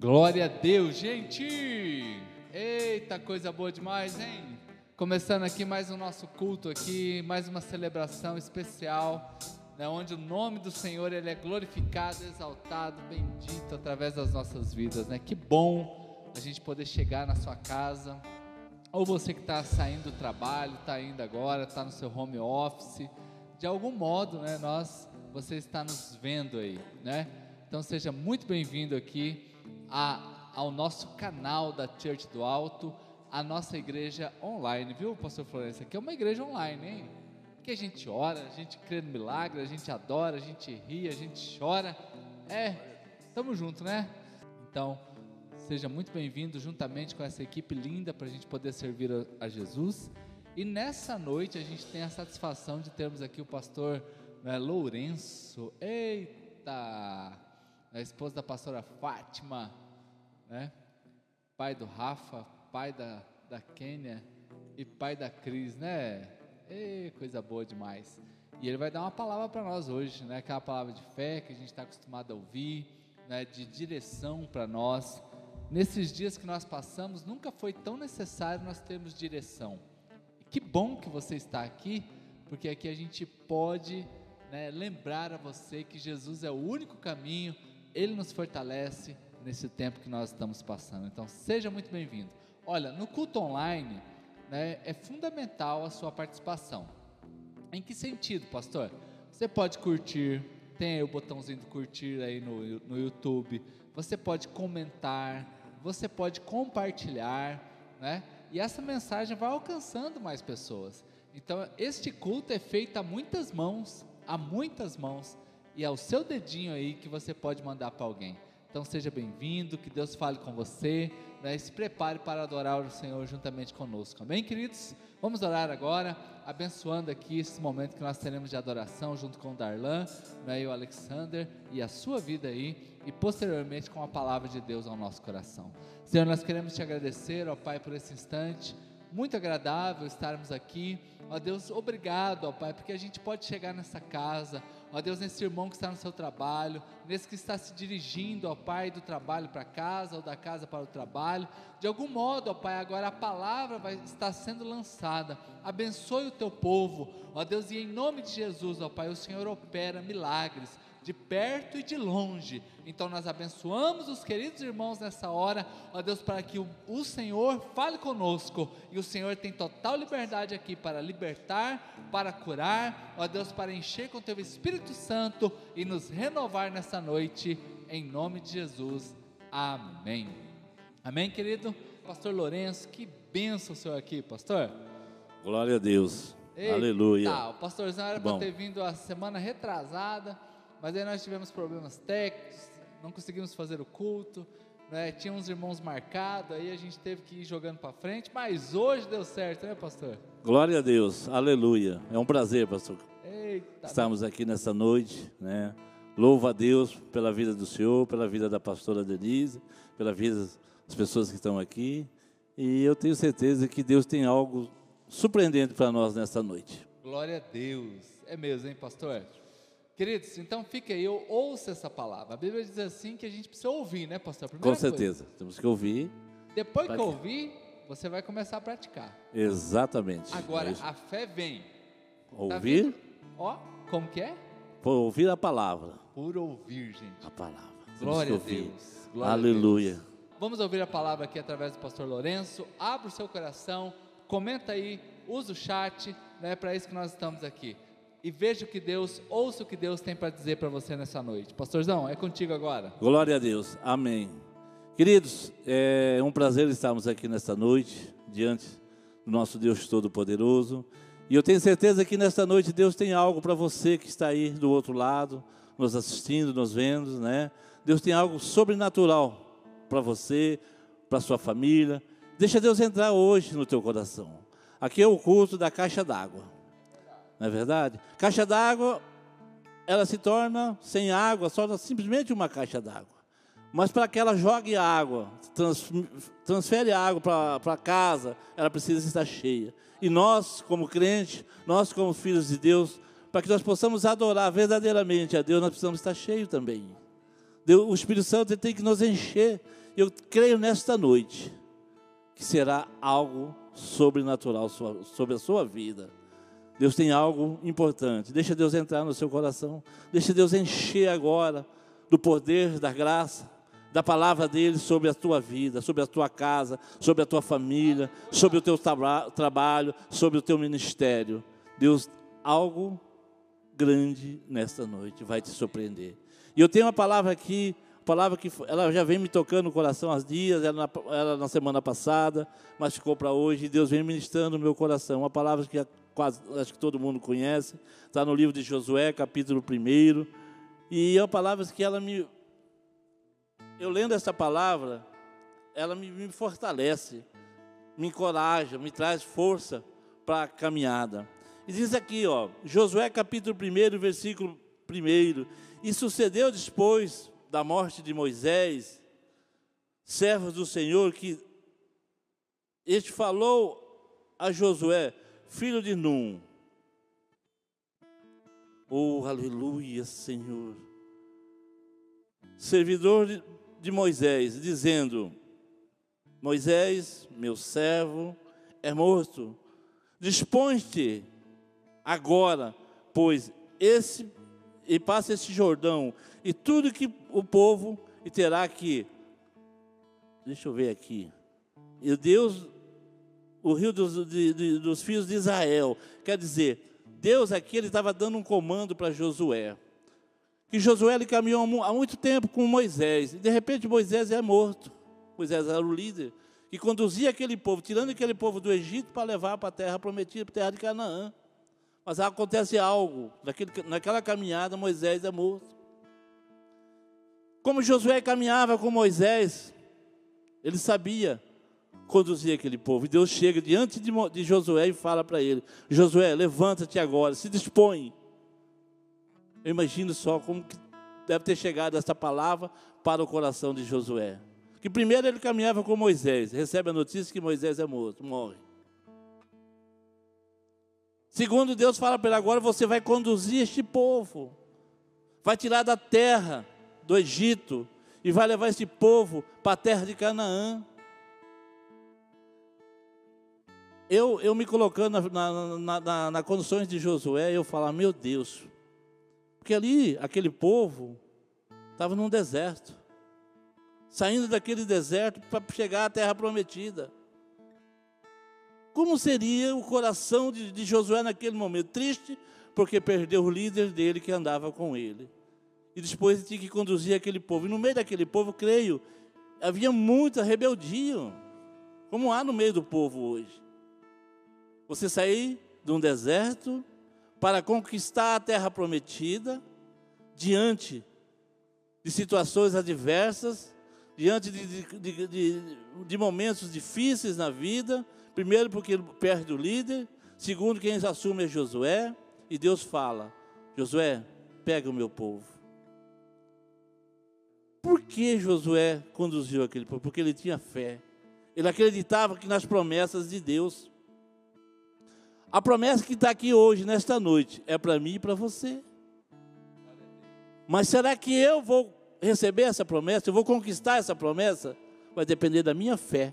Glória a Deus, gente! Eita, coisa boa demais, hein? Começando aqui mais o um nosso culto aqui, mais uma celebração especial, né, onde o nome do Senhor ele é glorificado, exaltado, bendito através das nossas vidas, né? Que bom a gente poder chegar na sua casa, ou você que está saindo do trabalho, está indo agora, está no seu home office, de algum modo, né? Nós, você está nos vendo aí, né? Então seja muito bem-vindo aqui a, ao nosso canal da Church do Alto, a nossa igreja online, viu, Pastor Florencio? Aqui é uma igreja online, hein? Que a gente ora, a gente crê no milagre, a gente adora, a gente ri, a gente chora. É, estamos juntos, né? Então, seja muito bem-vindo juntamente com essa equipe linda para a gente poder servir a, a, Jesus. E nessa noite a gente tem a satisfação de termos aqui o pastor né, Lourenço. Eita! A esposa da pastora Fátima né? Pai do Rafa, pai da, da Kênia e pai da Cris, né? Ei, coisa boa demais. E ele vai dar uma palavra para nós hoje, né? Aquela palavra de fé que a gente está acostumado a ouvir, né? De direção para nós. Nesses dias que nós passamos, nunca foi tão necessário nós termos direção. E que bom que você está aqui, porque aqui a gente pode né, lembrar a você que Jesus é o único caminho, Ele nos fortalece, nesse tempo que nós estamos passando. Então, seja muito bem-vindo. Olha, no culto online, né, é fundamental a sua participação. Em que sentido, pastor? Você pode curtir, tem o botãozinho de curtir aí no, no YouTube, você pode comentar, você pode compartilhar, né? E essa mensagem vai alcançando mais pessoas. Então, este culto é feito a muitas mãos, a muitas mãos, e é o seu dedinho aí que você pode mandar para alguém. Então seja bem-vindo, que Deus fale com você, né? se prepare para adorar o Senhor juntamente conosco. Amém, queridos? Vamos orar agora, abençoando aqui esse momento que nós teremos de adoração junto com o Darlan né? e o Alexander e a sua vida aí, e posteriormente com a palavra de Deus ao nosso coração. Senhor, nós queremos te agradecer, ó Pai, por esse instante, muito agradável estarmos aqui. Ó Deus, obrigado, ó Pai, porque a gente pode chegar nessa casa ó Deus, nesse irmão que está no seu trabalho, nesse que está se dirigindo, ó Pai, do trabalho para casa ou da casa para o trabalho, de algum modo, ó Pai, agora a palavra vai estar sendo lançada, abençoe o teu povo, ó Deus, e em nome de Jesus, ó Pai, o Senhor opera milagres, de perto e de longe. Então nós abençoamos os queridos irmãos nessa hora, ó Deus, para que o, o, Senhor fale conosco. E o Senhor tem total liberdade aqui para libertar, para curar, ó Deus, para encher com teu Espírito Santo e nos renovar nessa noite, em nome de Jesus. Amém. Amém, querido? Pastor Lourenço, que benção o senhor aqui, pastor. Glória a Deus. Eita, Aleluia. O pastorzão era para ter vindo a semana retrasada mas aí nós tivemos problemas técnicos, não conseguimos fazer o culto, né? tinha uns irmãos marcados, aí a gente teve que ir jogando para frente, mas hoje deu certo, né, pastor? Glória a Deus, aleluia. É um prazer, pastor. Eita, Estamos aqui nessa noite, né? Louva a Deus pela vida do Senhor, pela vida da pastora Denise, pela vida das pessoas que estão aqui. E eu tenho certeza que Deus tem algo surpreendente para nós nessa noite. Glória a Deus. É mesmo, hein, pastor? Queridos, então fica aí, ouça essa palavra. A Bíblia diz assim que a gente precisa ouvir, né, pastor? Primeira Com certeza, coisa. temos que ouvir. Depois que ouvir, você vai começar a praticar. Exatamente. Agora, é a fé vem. Ouvir. Tá Ó, como que é? Por ouvir a palavra. Por ouvir, gente. A palavra. Glória a Deus. Glória Aleluia. A Deus. Vamos ouvir a palavra aqui através do pastor Lourenço. Abra o seu coração, comenta aí, usa o chat, né, para isso que nós estamos aqui e veja o que Deus, ouça o que Deus tem para dizer para você nessa noite. Pastorzão, é contigo agora. Glória a Deus, amém. Queridos, é um prazer estarmos aqui nesta noite, diante do nosso Deus Todo-Poderoso. E eu tenho certeza que nesta noite Deus tem algo para você que está aí do outro lado, nos assistindo, nos vendo, né? Deus tem algo sobrenatural para você, para sua família. Deixa Deus entrar hoje no teu coração. Aqui é o culto da caixa d'água não é verdade? Caixa d'água, ela se torna sem água, só simplesmente uma caixa d'água. Mas para que ela jogue água, trans, transfere água para casa, ela precisa estar cheia. E nós, como crentes, nós como filhos de Deus, para que nós possamos adorar verdadeiramente a Deus, nós precisamos estar cheios também. Deus, o Espírito Santo tem que nos encher. Eu creio nesta noite que será algo sobrenatural sobre a sua vida. Deus tem algo importante. Deixa Deus entrar no seu coração. Deixa Deus encher agora do poder, da graça, da palavra dele sobre a tua vida, sobre a tua casa, sobre a tua família, sobre o teu tra trabalho, sobre o teu ministério. Deus, algo grande nesta noite vai te surpreender. E eu tenho uma palavra aqui, palavra que ela já vem me tocando no coração há dias, ela na, ela na semana passada, mas ficou para hoje, e Deus vem ministrando no meu coração. Uma palavra que quase, acho que todo mundo conhece, está no livro de Josué, capítulo 1. E é uma palavra que ela me eu lendo essa palavra, ela me, me fortalece, me encoraja, me traz força para a caminhada. E diz aqui, ó, Josué capítulo 1, versículo 1. E sucedeu depois da morte de Moisés, servos do Senhor, que este falou a Josué, filho de Num. Oh, aleluia, Senhor. Servidor de, Moisés, dizendo: Moisés, meu servo, é morto. Dispõe-te agora, pois esse e passa esse Jordão e tudo que o povo e terá que deixa eu ver aqui. E Deus, o rio dos, de, de, dos filhos de Israel, quer dizer, Deus aqui ele estava dando um comando para Josué que Josué ele caminhou há muito tempo com Moisés, e de repente Moisés é morto. Moisés era o líder que conduzia aquele povo, tirando aquele povo do Egito para levar para a terra prometida, para a terra de Canaã. Mas acontece algo, naquele, naquela caminhada Moisés é morto. Como Josué caminhava com Moisés, ele sabia conduzir aquele povo. E Deus chega diante de, de Josué e fala para ele: Josué, levanta-te agora, se dispõe eu imagino só como deve ter chegado essa palavra para o coração de Josué. Que primeiro ele caminhava com Moisés, recebe a notícia que Moisés é morto, morre. Segundo, Deus fala para ele agora: você vai conduzir este povo, vai tirar da terra do Egito e vai levar este povo para a terra de Canaã. Eu, eu me colocando na, na, na, na condições de Josué, eu falo: meu Deus, porque ali, aquele povo estava num deserto, saindo daquele deserto para chegar à terra prometida. Como seria o coração de, de Josué naquele momento? Triste, porque perdeu o líder dele que andava com ele. E depois ele tinha que conduzir aquele povo. E no meio daquele povo, creio, havia muita rebeldia, como há no meio do povo hoje. Você sair de um deserto para conquistar a terra prometida, diante de situações adversas, diante de, de, de, de, momentos difíceis na vida. Primeiro, porque perde o líder. Segundo, quem assume é Josué. E Deus fala: Josué, pega o meu povo. Por que Josué conduziu aquele povo? Porque ele tinha fé. Ele acreditava que nas promessas de Deus. A promessa que está aqui hoje, nesta noite, é para mim e para você. Mas será que eu vou receber essa promessa? Eu vou conquistar essa promessa? Vai depender da minha fé.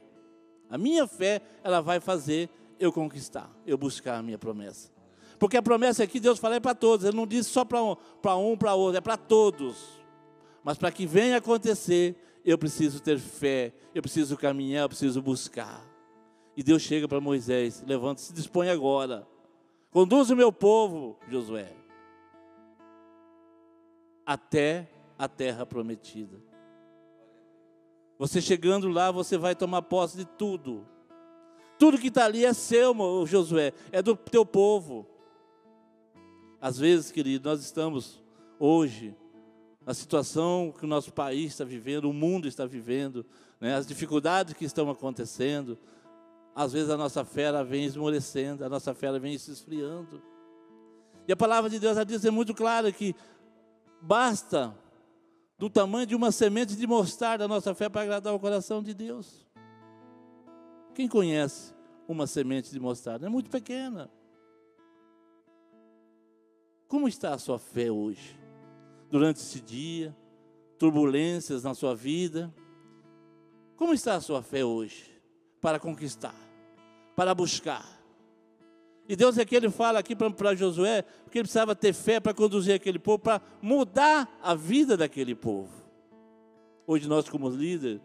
A minha fé, ela vai fazer eu conquistar, eu buscar a minha promessa. Porque a promessa aqui, Deus fala, é para todos. Ele não disse só para um, para um, para outro, é para todos. Mas para que venha acontecer, eu preciso ter fé, eu preciso caminhar, eu preciso buscar. E Deus chega para Moisés: levanta, se dispõe agora. Conduz o meu povo, Josué, até a terra prometida. Você chegando lá, você vai tomar posse de tudo. Tudo que está ali é seu, Josué, é do teu povo. Às vezes, querido, nós estamos hoje na situação que o nosso país está vivendo, o mundo está vivendo, né, as dificuldades que estão acontecendo, às vezes a nossa fé vem esmorecendo, a nossa fé vem se esfriando. E a palavra de Deus já diz é muito clara que basta do tamanho de uma semente de mostarda a nossa fé para agradar o coração de Deus. Quem conhece uma semente de mostarda? É muito pequena. Como está a sua fé hoje? Durante esse dia, turbulências na sua vida, Como está a sua fé hoje para conquistar, para buscar? E Deus é que ele fala aqui para Josué, porque ele precisava ter fé para conduzir aquele povo, para mudar a vida daquele povo. Hoje nós como líderes,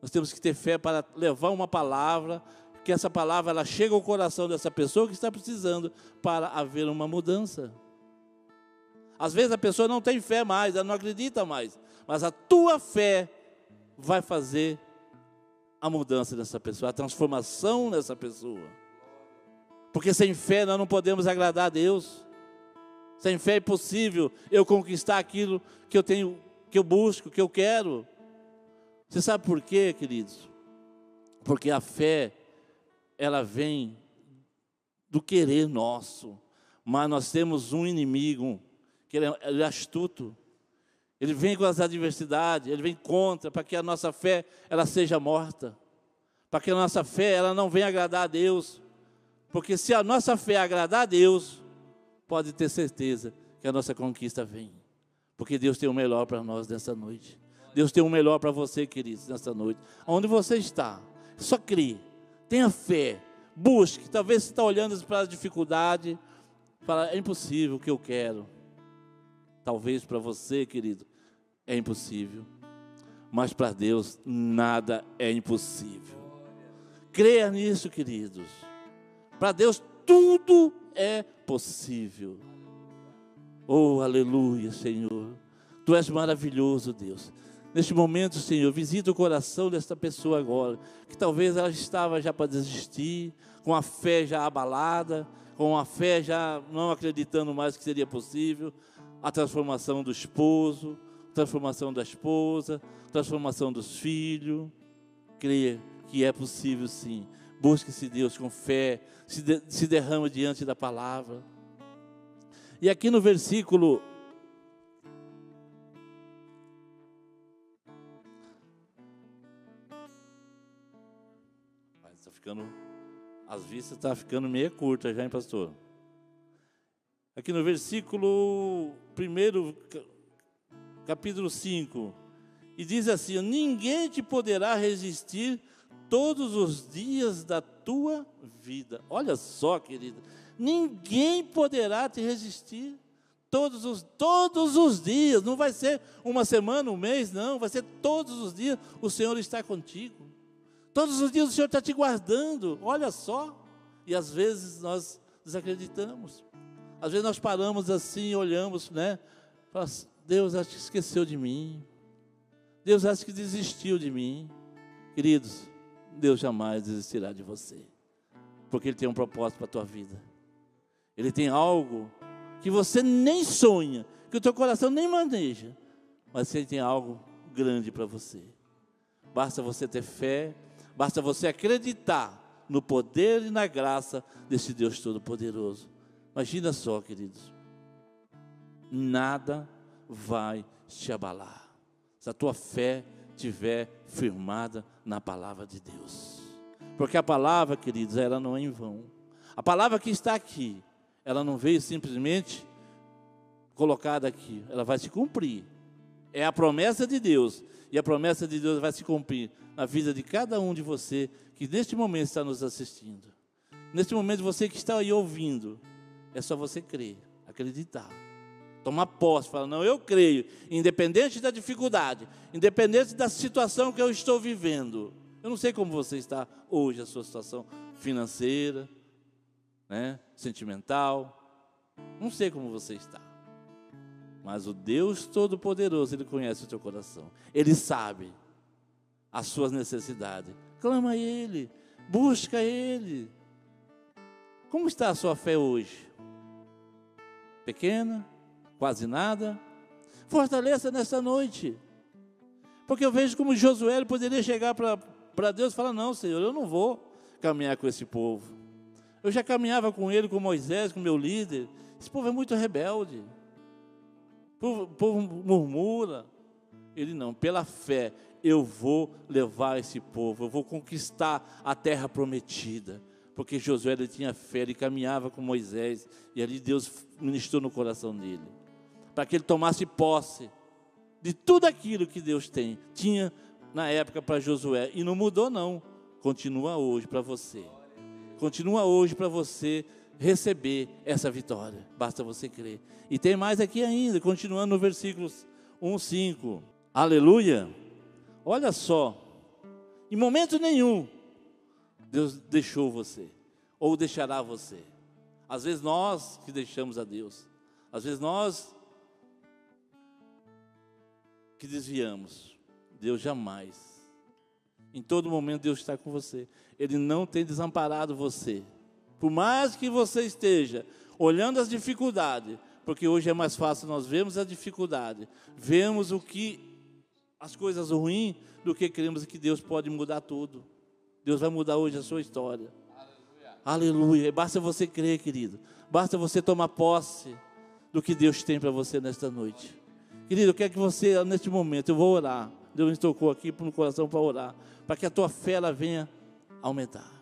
nós temos que ter fé para levar uma palavra, que essa palavra ela chega ao coração dessa pessoa que está precisando para haver uma mudança. Às vezes a pessoa não tem fé mais, ela não acredita mais, mas a tua fé vai fazer a mudança dessa pessoa, a transformação dessa pessoa. Porque sem fé nós não podemos agradar a Deus. Sem fé é impossível eu conquistar aquilo que eu tenho, que eu busco, que eu quero. Você sabe por quê, queridos? Porque a fé ela vem do querer nosso. Mas nós temos um inimigo, que ele é, é astuto. Ele vem com as adversidades, ele vem contra, para que a nossa fé ela seja morta. Para que a nossa fé ela não venha agradar a Deus. Porque se a nossa fé agradar a Deus, pode ter certeza que a nossa conquista vem. Porque Deus tem o melhor para nós nessa noite. Deus tem o melhor para você, queridos, nessa noite. Onde você está, só crie. Tenha fé, busque. Talvez você está olhando para a dificuldade, fala, é impossível o que eu quero. Talvez para você, querido, é impossível. Mas para Deus nada é impossível. Creia nisso, queridos. Para Deus tudo é possível. Oh, aleluia, Senhor. Tu és maravilhoso, Deus. Neste momento, Senhor, visita o coração desta pessoa agora, que talvez ela estava já para desistir, com a fé já abalada, com a fé já não acreditando mais que seria possível, a transformação do esposo, transformação da esposa, transformação dos filhos. Creia que é possível sim. Busque-se Deus com fé, se, de, se derrama diante da palavra. E aqui no versículo ficando, as vistas estão tá ficando meio curtas já, hein, pastor? Aqui no versículo 1, capítulo 5, e diz assim: Ninguém te poderá resistir todos os dias da tua vida. Olha só, querida, ninguém poderá te resistir todos os, todos os dias, não vai ser uma semana, um mês, não, vai ser todos os dias o Senhor está contigo. Todos os dias o Senhor está te guardando, olha só. E às vezes nós desacreditamos. Às vezes nós paramos assim, olhamos, né? Deus acho que esqueceu de mim. Deus acho que desistiu de mim. Queridos, Deus jamais desistirá de você. Porque Ele tem um propósito para a tua vida. Ele tem algo que você nem sonha, que o teu coração nem maneja. Mas Ele tem algo grande para você. Basta você ter fé Basta você acreditar no poder e na graça desse Deus Todo-Poderoso. Imagina só, queridos. Nada vai te abalar. Se a tua fé estiver firmada na palavra de Deus. Porque a palavra, queridos, ela não é em vão. A palavra que está aqui, ela não veio simplesmente colocada aqui, ela vai se cumprir. É a promessa de Deus, e a promessa de Deus vai se cumprir na vida de cada um de você que neste momento está nos assistindo. Neste momento, você que está aí ouvindo, é só você crer, acreditar. Tomar posse, falar, não, eu creio, independente da dificuldade, independente da situação que eu estou vivendo. Eu não sei como você está hoje, a sua situação financeira, né, sentimental. Não sei como você está. Mas o Deus Todo-Poderoso, Ele conhece o teu coração. Ele sabe as suas necessidades. Clama a Ele, busca Ele. Como está a sua fé hoje? Pequena? Quase nada? Fortaleça nesta noite. Porque eu vejo como Josué poderia chegar para Deus e falar: Não, Senhor, eu não vou caminhar com esse povo. Eu já caminhava com ele, com Moisés, com meu líder. Esse povo é muito rebelde. O povo, o povo murmura. Ele não, pela fé, eu vou levar esse povo, eu vou conquistar a terra prometida. Porque Josué ele tinha fé, ele caminhava com Moisés, e ali Deus ministrou no coração dele, para que ele tomasse posse de tudo aquilo que Deus tem, tinha na época para Josué e não mudou não. Continua hoje para você. Continua hoje para você receber essa vitória. Basta você crer. E tem mais aqui ainda, continuando no versículos 1, 5. Aleluia. Olha só. Em momento nenhum, Deus deixou você, ou deixará você. Às vezes nós que deixamos a Deus, às vezes nós que desviamos. Deus jamais. Em todo momento Deus está com você. Ele não tem desamparado você. Por mais que você esteja olhando as dificuldades, porque hoje é mais fácil nós vemos a dificuldade, vemos o que as coisas ruins do que queremos que Deus pode mudar tudo. Deus vai mudar hoje a sua história. Aleluia. Basta você crer, querido. Basta você tomar posse do que Deus tem para você nesta noite. Querido, eu quero que você, neste momento, eu vou orar. Deus me tocou aqui no coração para orar, para que a tua fé ela venha aumentar.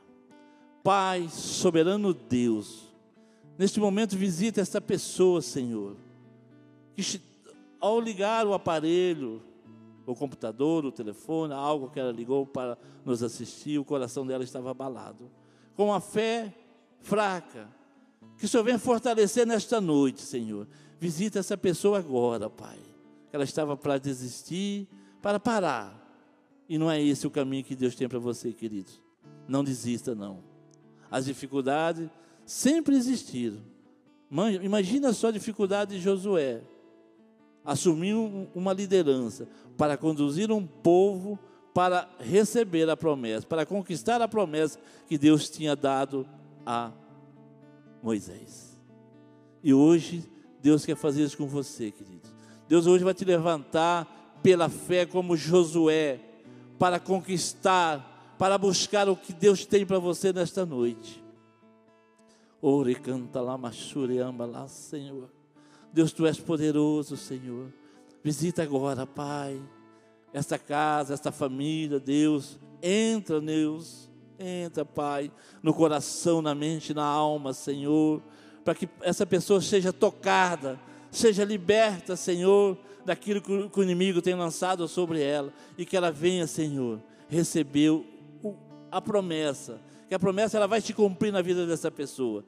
Pai, soberano Deus, neste momento visita esta pessoa, Senhor, que ao ligar o aparelho, o computador, o telefone, algo que ela ligou para nos assistir, o coração dela estava abalado. Com a fé fraca, que o Senhor venha fortalecer nesta noite, Senhor. Visita essa pessoa agora, Pai. Ela estava para desistir, para parar. E não é esse o caminho que Deus tem para você, queridos. Não desista, não. As dificuldades sempre existiram. Imagina só a dificuldade de Josué. Assumir uma liderança para conduzir um povo para receber a promessa, para conquistar a promessa que Deus tinha dado a Moisés. E hoje, Deus quer fazer isso com você, querido. Deus hoje vai te levantar pela fé como Josué, para conquistar para buscar o que Deus tem para você nesta noite. Ore, canta lá, machure, amba lá, Senhor. Deus, tu és poderoso, Senhor. Visita agora, Pai, esta casa, esta família, Deus. Entra, Deus. Entra, Pai, no coração, na mente, na alma, Senhor. Para que essa pessoa seja tocada, seja liberta, Senhor, daquilo que o inimigo tem lançado sobre ela. E que ela venha, Senhor, receber a promessa, que a promessa ela vai te cumprir na vida dessa pessoa.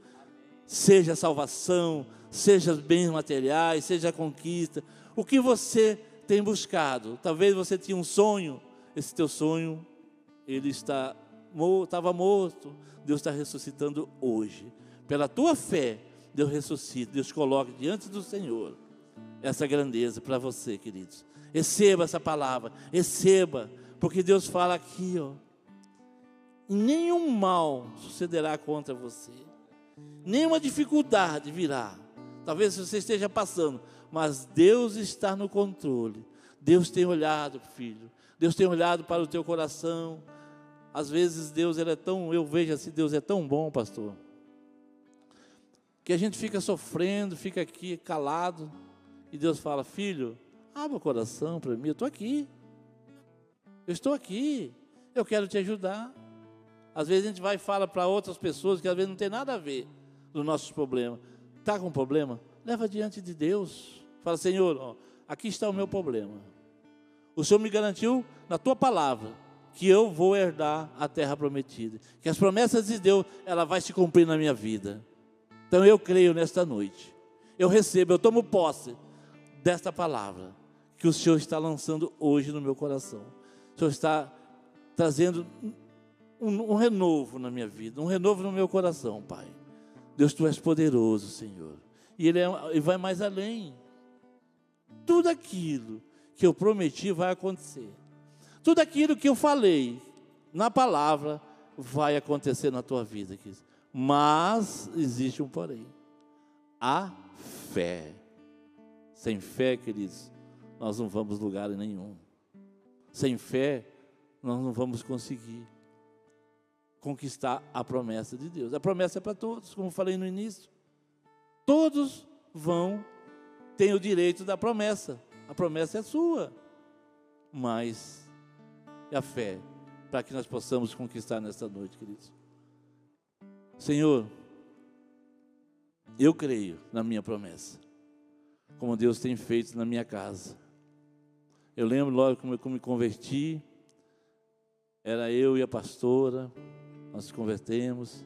Seja salvação, seja bens materiais, seja conquista, o que você tem buscado. Talvez você tinha um sonho, esse teu sonho ele está estava morto, Deus está ressuscitando hoje. Pela tua fé, Deus ressuscita, Deus coloca diante do Senhor essa grandeza para você, queridos. Receba essa palavra, receba, porque Deus fala aqui, ó nenhum mal sucederá contra você, nenhuma dificuldade virá. Talvez você esteja passando, mas Deus está no controle. Deus tem olhado, filho. Deus tem olhado para o teu coração. Às vezes Deus ele é tão, eu vejo assim, Deus é tão bom, pastor, que a gente fica sofrendo, fica aqui calado, e Deus fala: Filho, abra o coração para mim, eu estou aqui, eu estou aqui, eu quero te ajudar. Às vezes a gente vai e fala para outras pessoas que às vezes não tem nada a ver dos nossos problemas. Está com problema? Leva diante de Deus. Fala, Senhor, ó, aqui está o meu problema. O Senhor me garantiu na tua palavra que eu vou herdar a terra prometida. Que as promessas de Deus, ela vai se cumprir na minha vida. Então eu creio nesta noite. Eu recebo, eu tomo posse desta palavra que o Senhor está lançando hoje no meu coração. O Senhor está trazendo um, um renovo na minha vida, um renovo no meu coração, Pai. Deus, Tu és poderoso, Senhor. E Ele, é, ele vai mais além. Tudo aquilo que eu prometi vai acontecer. Tudo aquilo que eu falei na palavra vai acontecer na tua vida, querido. Mas existe um porém. A fé. Sem fé, queridos, nós não vamos lugar nenhum. Sem fé, nós não vamos conseguir conquistar a promessa de Deus. A promessa é para todos, como falei no início. Todos vão ter o direito da promessa. A promessa é sua. Mas é a fé para que nós possamos conquistar nesta noite, queridos. Senhor, eu creio na minha promessa, como Deus tem feito na minha casa. Eu lembro logo como eu me converti, Era eu e a pastora, nós nos convertemos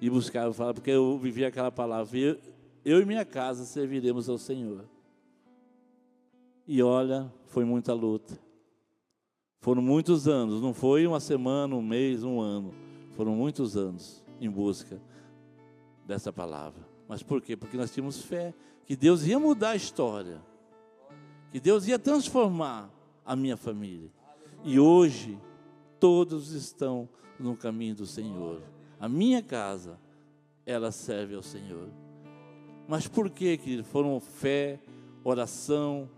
e buscava falar, porque eu vivia aquela palavra, eu e minha casa serviremos ao Senhor. E olha, foi muita luta. Foram muitos anos, não foi uma semana, um mês, um ano. Foram muitos anos em busca dessa palavra. Mas por quê? Porque nós tínhamos fé que Deus ia mudar a história, que Deus ia transformar a minha família. E hoje, todos estão no caminho do Senhor. A minha casa, ela serve ao Senhor. Mas por quê, querido? Foram fé, oração,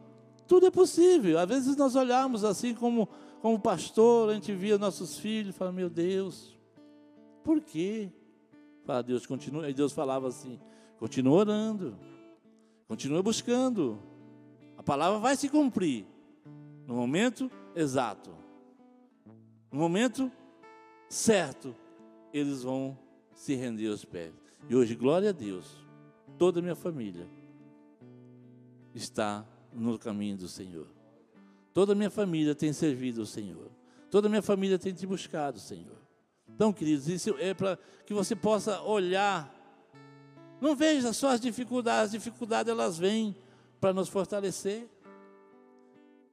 tudo é possível. Às vezes nós olhamos assim como, como pastor, a gente via nossos filhos e fala, meu Deus, por quê? Fala, Deus continua. E Deus falava assim, continua orando, continua buscando. A palavra vai se cumprir no momento exato. No momento certo, eles vão se render aos pés. E hoje, glória a Deus, toda a minha família está no caminho do Senhor. Toda a minha família tem servido ao Senhor. Toda a minha família tem te buscado, Senhor. Então, queridos, isso é para que você possa olhar. Não veja só as dificuldades, as dificuldades elas vêm para nos fortalecer.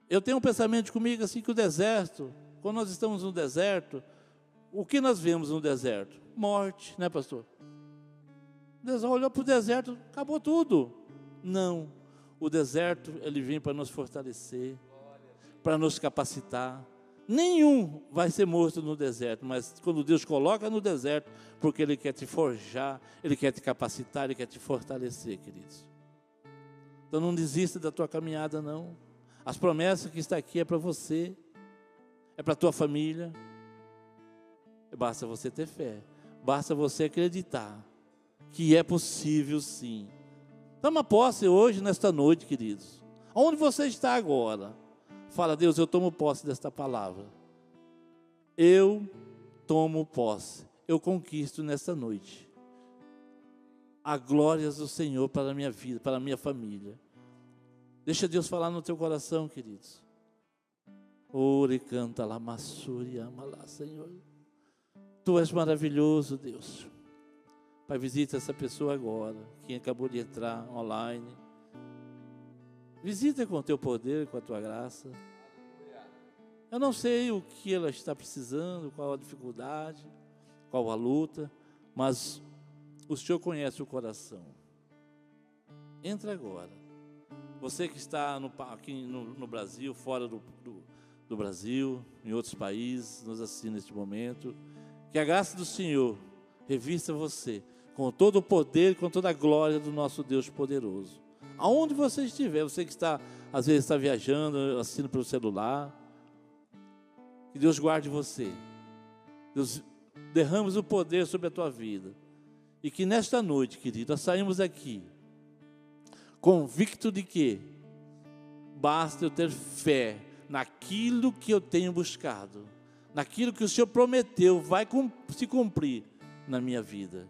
Eu tenho um pensamento comigo assim que o deserto, quando nós estamos no deserto, o que nós vemos no deserto? Morte, né, pastor? Deus olhou para o deserto, acabou tudo. Não. O deserto, ele vem para nos fortalecer, para nos capacitar. Nenhum vai ser morto no deserto, mas quando Deus coloca no deserto, porque Ele quer te forjar, Ele quer te capacitar, Ele quer te fortalecer, queridos. Então não desista da tua caminhada, não. As promessas que está aqui é para você, é para a tua família, Basta você ter fé. Basta você acreditar que é possível sim. Toma posse hoje, nesta noite, queridos. Onde você está agora? Fala, Deus, eu tomo posse desta palavra. Eu tomo posse. Eu conquisto nesta noite. A glórias do Senhor para a minha vida, para a minha família. Deixa Deus falar no teu coração, queridos. Ore, canta lá, massuri, ama lá, Senhor. Tu és maravilhoso, Deus. Pai, visita essa pessoa agora, quem acabou de entrar online. Visita com o teu poder, com a tua graça. Eu não sei o que ela está precisando, qual a dificuldade, qual a luta, mas o Senhor conhece o coração. Entra agora. Você que está no, aqui no, no Brasil, fora do, do, do Brasil, em outros países, nos assiste neste momento. Que a graça do Senhor revista você com todo o poder com toda a glória do nosso Deus poderoso. Aonde você estiver, você que está, às vezes está viajando, assistindo pelo celular, que Deus guarde você. Deus derrame o poder sobre a tua vida. E que nesta noite, querido, nós saímos aqui convicto de que basta eu ter fé naquilo que eu tenho buscado naquilo que o Senhor prometeu vai se cumprir na minha vida.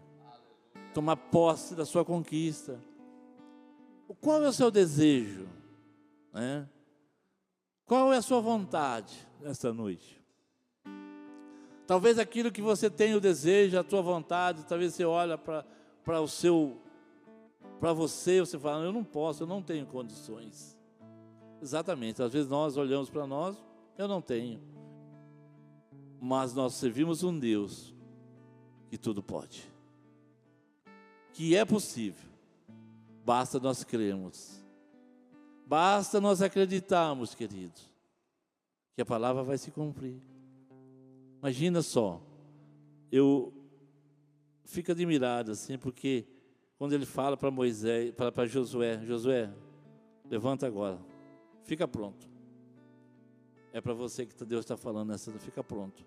Tomar posse da sua conquista. Qual é o seu desejo? Né? Qual é a sua vontade nesta noite? Talvez aquilo que você tem o desejo, a tua vontade, talvez você olha para o seu, para você, você fala, eu não posso, eu não tenho condições. Exatamente, às vezes nós olhamos para nós, eu não tenho. Mas nós servimos um Deus que tudo pode. Que é possível. Basta nós crermos. Basta nós acreditarmos, queridos, que a palavra vai se cumprir. Imagina só, eu fico admirado assim, porque quando ele fala para Moisés, para Josué, Josué, levanta agora, fica pronto. É para você que Deus está falando nessa, fica pronto.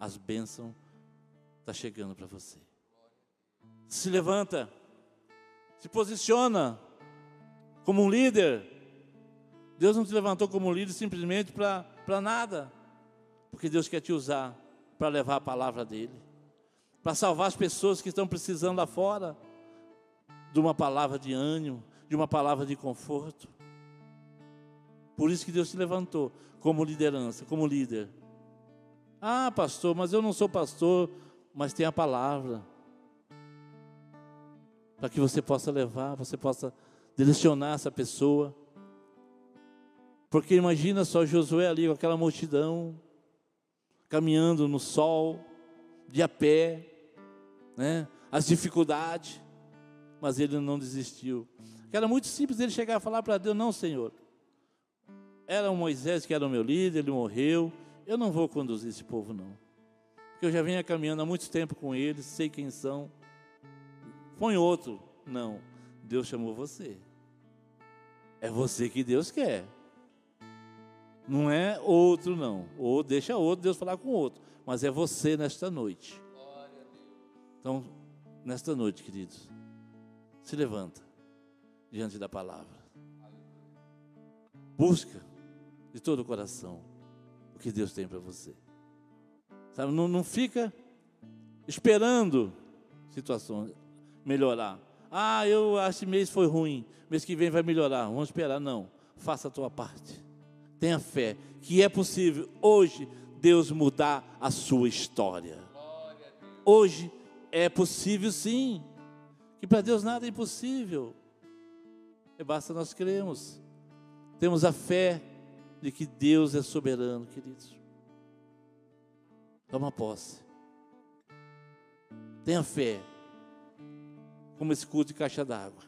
As bênçãos estão tá chegando para você. Se levanta, se posiciona como um líder. Deus não te levantou como líder simplesmente para nada, porque Deus quer te usar para levar a palavra dele, para salvar as pessoas que estão precisando lá fora de uma palavra de ânimo, de uma palavra de conforto. Por isso que Deus te levantou como liderança, como líder. Ah, pastor, mas eu não sou pastor, mas tem a palavra. Para que você possa levar, você possa direcionar essa pessoa. Porque imagina só Josué ali com aquela multidão, caminhando no sol, de a pé, né? as dificuldades, mas ele não desistiu. Era muito simples ele chegar a falar para Deus: Não, Senhor, era o Moisés que era o meu líder, ele morreu, eu não vou conduzir esse povo, não. Porque eu já venho caminhando há muito tempo com eles, sei quem são. Põe outro. Não, Deus chamou você. É você que Deus quer. Não é outro, não. Ou deixa outro, Deus falar com outro. Mas é você nesta noite. Então, nesta noite, queridos, se levanta diante da palavra. Busca de todo o coração o que Deus tem para você. Sabe, não, não fica esperando situações melhorar. Ah, eu esse mês foi ruim, mês que vem vai melhorar. Vamos esperar, não. Faça a tua parte. Tenha fé que é possível hoje Deus mudar a sua história. Hoje é possível sim. Que para Deus nada é impossível. E basta nós cremos. Temos a fé de que Deus é soberano, queridos. Toma posse. Tenha fé. Como esse culto de caixa d'água.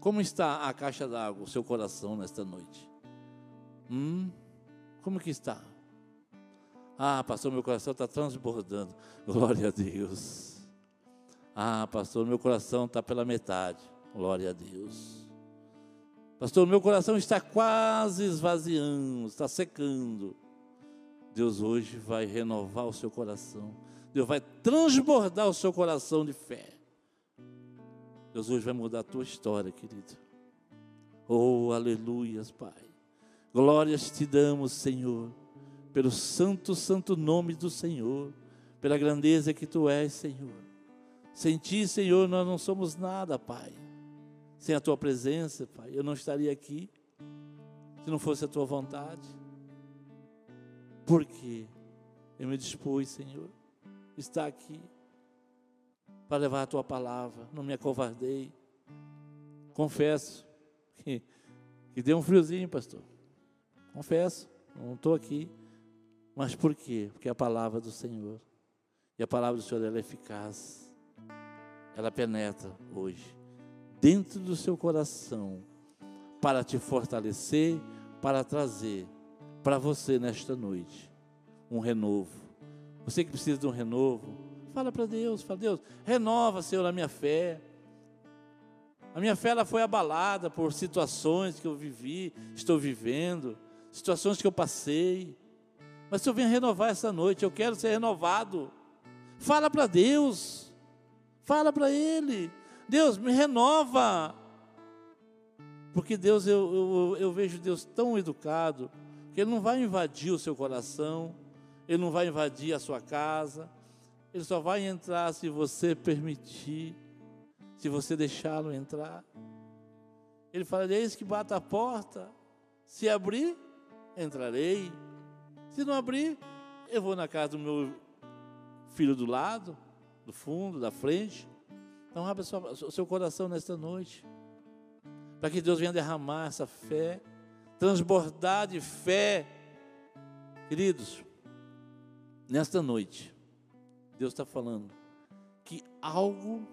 Como está a caixa d'água, o seu coração nesta noite? Hum? Como que está? Ah, pastor, meu coração está transbordando. Glória a Deus. Ah, pastor, meu coração está pela metade. Glória a Deus. Pastor, meu coração está quase esvaziando, está secando. Deus hoje vai renovar o seu coração. Deus vai transbordar o seu coração de fé. Hoje vai mudar a tua história, querido. Oh, aleluias, Pai. Glórias te damos, Senhor, pelo santo, santo nome do Senhor, pela grandeza que tu és, Senhor. Sem ti, Senhor, nós não somos nada, Pai. Sem a tua presença, Pai, eu não estaria aqui se não fosse a tua vontade. Porque eu me dispus, Senhor, estar aqui para levar a tua palavra, não me acovardei. Confesso que, que deu um friozinho, pastor. Confesso, não estou aqui. Mas por quê? Porque a palavra do Senhor. E a palavra do Senhor ela é eficaz. Ela penetra hoje dentro do seu coração para te fortalecer, para trazer para você nesta noite um renovo. Você que precisa de um renovo, fala para Deus, fala Deus, renova, Senhor, a minha fé. A minha fé ela foi abalada por situações que eu vivi, estou vivendo, situações que eu passei. Mas se eu venho renovar essa noite, eu quero ser renovado. Fala para Deus. Fala para Ele. Deus, me renova. Porque Deus, eu, eu, eu vejo Deus tão educado, que Ele não vai invadir o seu coração, Ele não vai invadir a sua casa, Ele só vai entrar se você permitir, se você deixá-lo entrar. Ele fala: Eis que bata a porta, se abrir, entrarei, se não abrir, eu vou na casa do meu filho do lado, do fundo, da frente, então, abra o seu coração nesta noite, para que Deus venha derramar essa fé, transbordar de fé. Queridos, nesta noite, Deus está falando que algo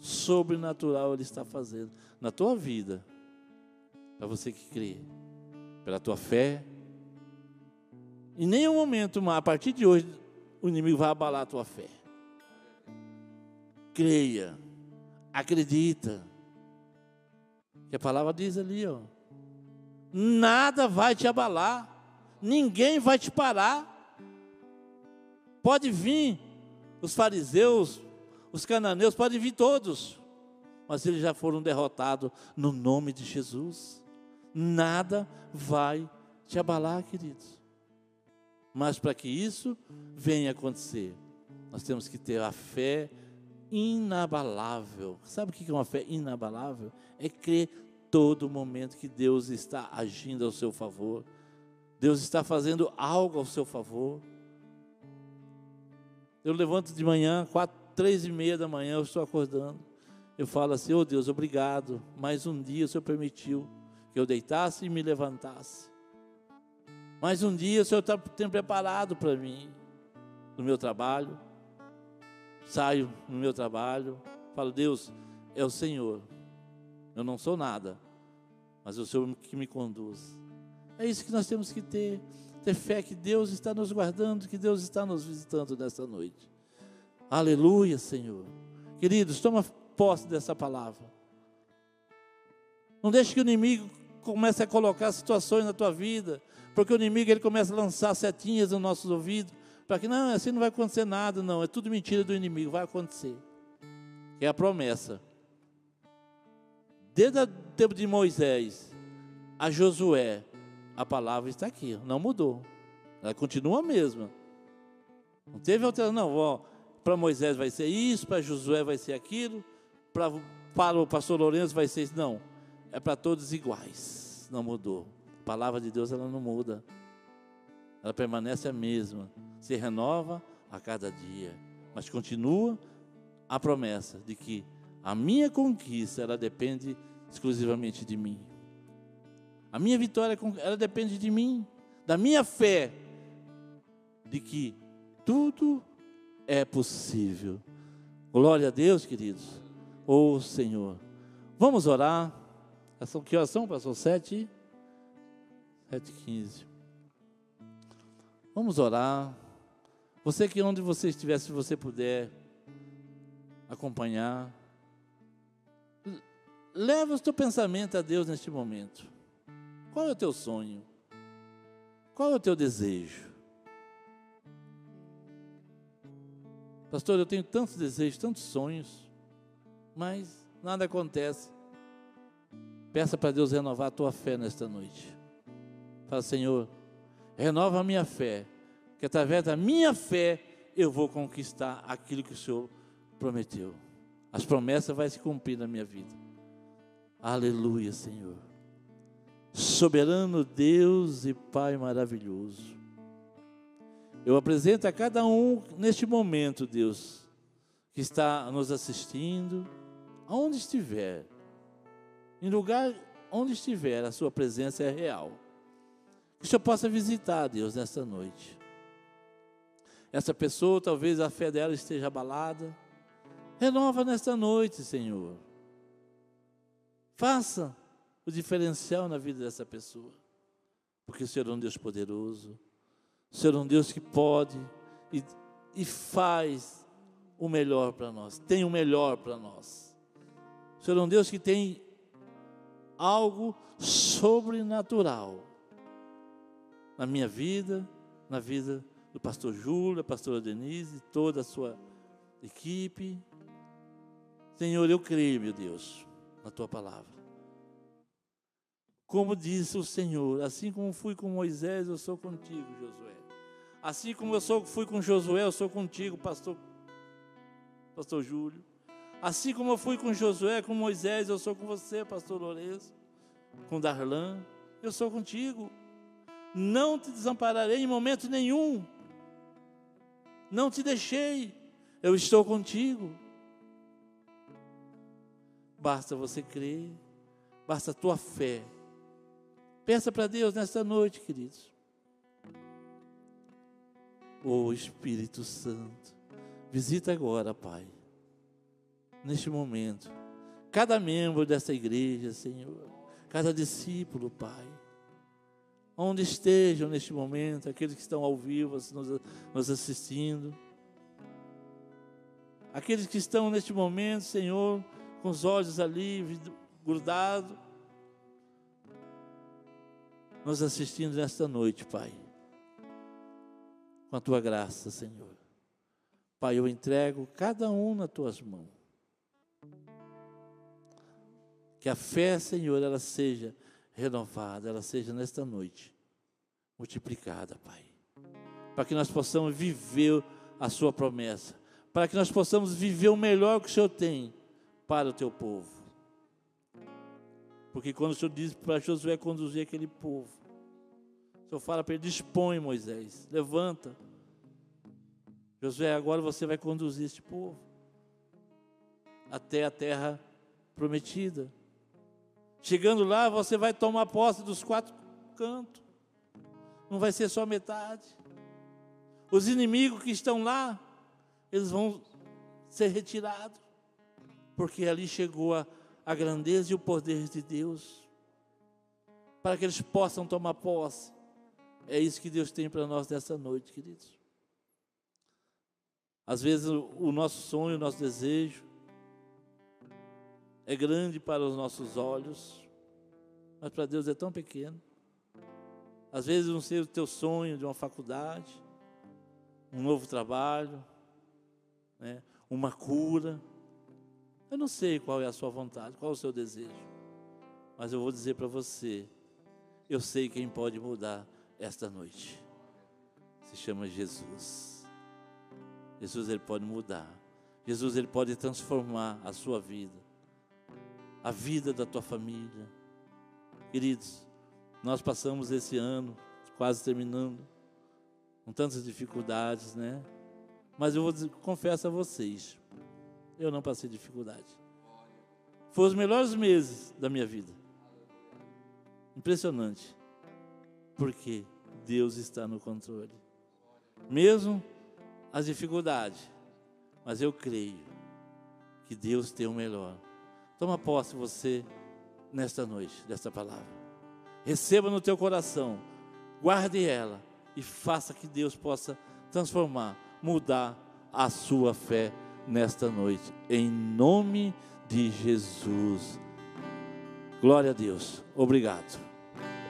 sobrenatural Ele está fazendo na tua vida, para você que crê, pela tua fé. Em nenhum momento, a partir de hoje, o inimigo vai abalar a tua fé. Creia acredita. Que a palavra diz ali, ó. Nada vai te abalar, ninguém vai te parar. Pode vir os fariseus, os cananeus, pode vir todos, mas eles já foram derrotados no nome de Jesus. Nada vai te abalar, queridos. Mas para que isso venha acontecer, nós temos que ter a fé inabalável. Sabe o que é uma fé inabalável? É crer todo momento que Deus está agindo ao seu favor. Deus está fazendo algo ao seu favor. Eu levanto de manhã, quatro, três e meia da manhã, eu estou acordando. Eu falo assim, oh Deus, obrigado. Mais um dia o Senhor permitiu que eu deitasse e me levantasse. Mais um dia o Senhor está tem preparado para mim, no meu trabalho. Saio no meu trabalho, falo, Deus, é o Senhor. Eu não sou nada, mas é o Senhor que me conduz. É isso que nós temos que ter ter fé que Deus está nos guardando, que Deus está nos visitando nessa noite. Aleluia, Senhor. Queridos, toma posse dessa palavra. Não deixe que o inimigo comece a colocar situações na tua vida, porque o inimigo ele começa a lançar setinhas nos nossos ouvidos, para que não, assim não vai acontecer nada, não, é tudo mentira do inimigo, vai acontecer. É a promessa. Desde o tempo de Moisés a Josué, a palavra está aqui, não mudou. Ela continua a mesma. Não teve alteração, não. Para Moisés vai ser isso, para Josué vai ser aquilo, pra, para o pastor Lourenço vai ser isso. Não, é para todos iguais. Não mudou. A palavra de Deus ela não muda. Ela permanece a mesma. Se renova a cada dia. Mas continua a promessa de que a minha conquista ela depende exclusivamente de mim. A minha vitória, ela depende de mim, da minha fé, de que tudo é possível. Glória a Deus, queridos. Ô oh, Senhor. Vamos orar. São que oração, pastor? Sete? Sete quinze. Vamos orar. Você que onde você estiver, se você puder acompanhar, leva o seu pensamento a Deus neste momento. Qual é o teu sonho? Qual é o teu desejo? Pastor, eu tenho tantos desejos, tantos sonhos, mas nada acontece. Peça para Deus renovar a tua fé nesta noite. Fala, Senhor, renova a minha fé, que através da minha fé eu vou conquistar aquilo que o Senhor prometeu. As promessas vão se cumprir na minha vida. Aleluia, Senhor soberano Deus e Pai maravilhoso. Eu apresento a cada um neste momento, Deus, que está nos assistindo, aonde estiver, em lugar onde estiver, a Sua presença é real. Que o Senhor possa visitar, Deus, nesta noite. Essa pessoa, talvez a fé dela esteja abalada. Renova nesta noite, Senhor. Faça o diferencial na vida dessa pessoa. Porque o Senhor é um Deus poderoso, o Senhor é um Deus que pode e, e faz o melhor para nós, tem o melhor para nós. O Senhor é um Deus que tem algo sobrenatural na minha vida, na vida do pastor Júlio, da pastora Denise, toda a sua equipe. Senhor, eu creio, meu Deus, na tua palavra. Como disse o Senhor, assim como fui com Moisés, eu sou contigo, Josué. Assim como eu sou, fui com Josué, eu sou contigo, pastor, pastor Júlio. Assim como eu fui com Josué, com Moisés, eu sou com você, pastor Lourenço, com Darlan, eu sou contigo. Não te desampararei em momento nenhum. Não te deixei. Eu estou contigo. Basta você crer, basta a tua fé Peça para Deus nesta noite, queridos. Ô oh, Espírito Santo, visita agora, Pai, neste momento, cada membro dessa igreja, Senhor, cada discípulo, Pai, onde estejam neste momento, aqueles que estão ao vivo nos, nos assistindo, aqueles que estão neste momento, Senhor, com os olhos ali grudados, nos assistindo nesta noite, Pai. Com a tua graça, Senhor. Pai, eu entrego cada um nas tuas mãos. Que a fé, Senhor, ela seja renovada, ela seja nesta noite multiplicada, Pai. Para que nós possamos viver a Sua promessa. Para que nós possamos viver o melhor que o Senhor tem para o teu povo. Porque quando o Senhor disse para Josué conduzir aquele povo, O Senhor fala para ele: dispõe, Moisés, levanta. Josué, agora você vai conduzir este povo até a terra prometida. Chegando lá, você vai tomar posse dos quatro cantos. Não vai ser só metade. Os inimigos que estão lá, eles vão ser retirados. Porque ali chegou a, a grandeza e o poder de Deus. Para que eles possam tomar posse. É isso que Deus tem para nós nessa noite, queridos. Às vezes o nosso sonho, o nosso desejo é grande para os nossos olhos, mas para Deus é tão pequeno. Às vezes não sei o teu sonho de uma faculdade, um novo trabalho, né, uma cura. Eu não sei qual é a sua vontade, qual é o seu desejo, mas eu vou dizer para você: eu sei quem pode mudar esta noite. Se chama Jesus. Jesus ele pode mudar. Jesus ele pode transformar a sua vida a vida da tua família. Queridos, nós passamos esse ano, quase terminando, com tantas dificuldades, né? Mas eu vou dizer, confesso a vocês, eu não passei dificuldade. Foram os melhores meses da minha vida. Impressionante. Porque Deus está no controle. Mesmo as dificuldades. Mas eu creio que Deus tem o melhor Toma posse você nesta noite desta palavra. Receba no teu coração, guarde ela e faça que Deus possa transformar, mudar a sua fé nesta noite. Em nome de Jesus. Glória a Deus. Obrigado.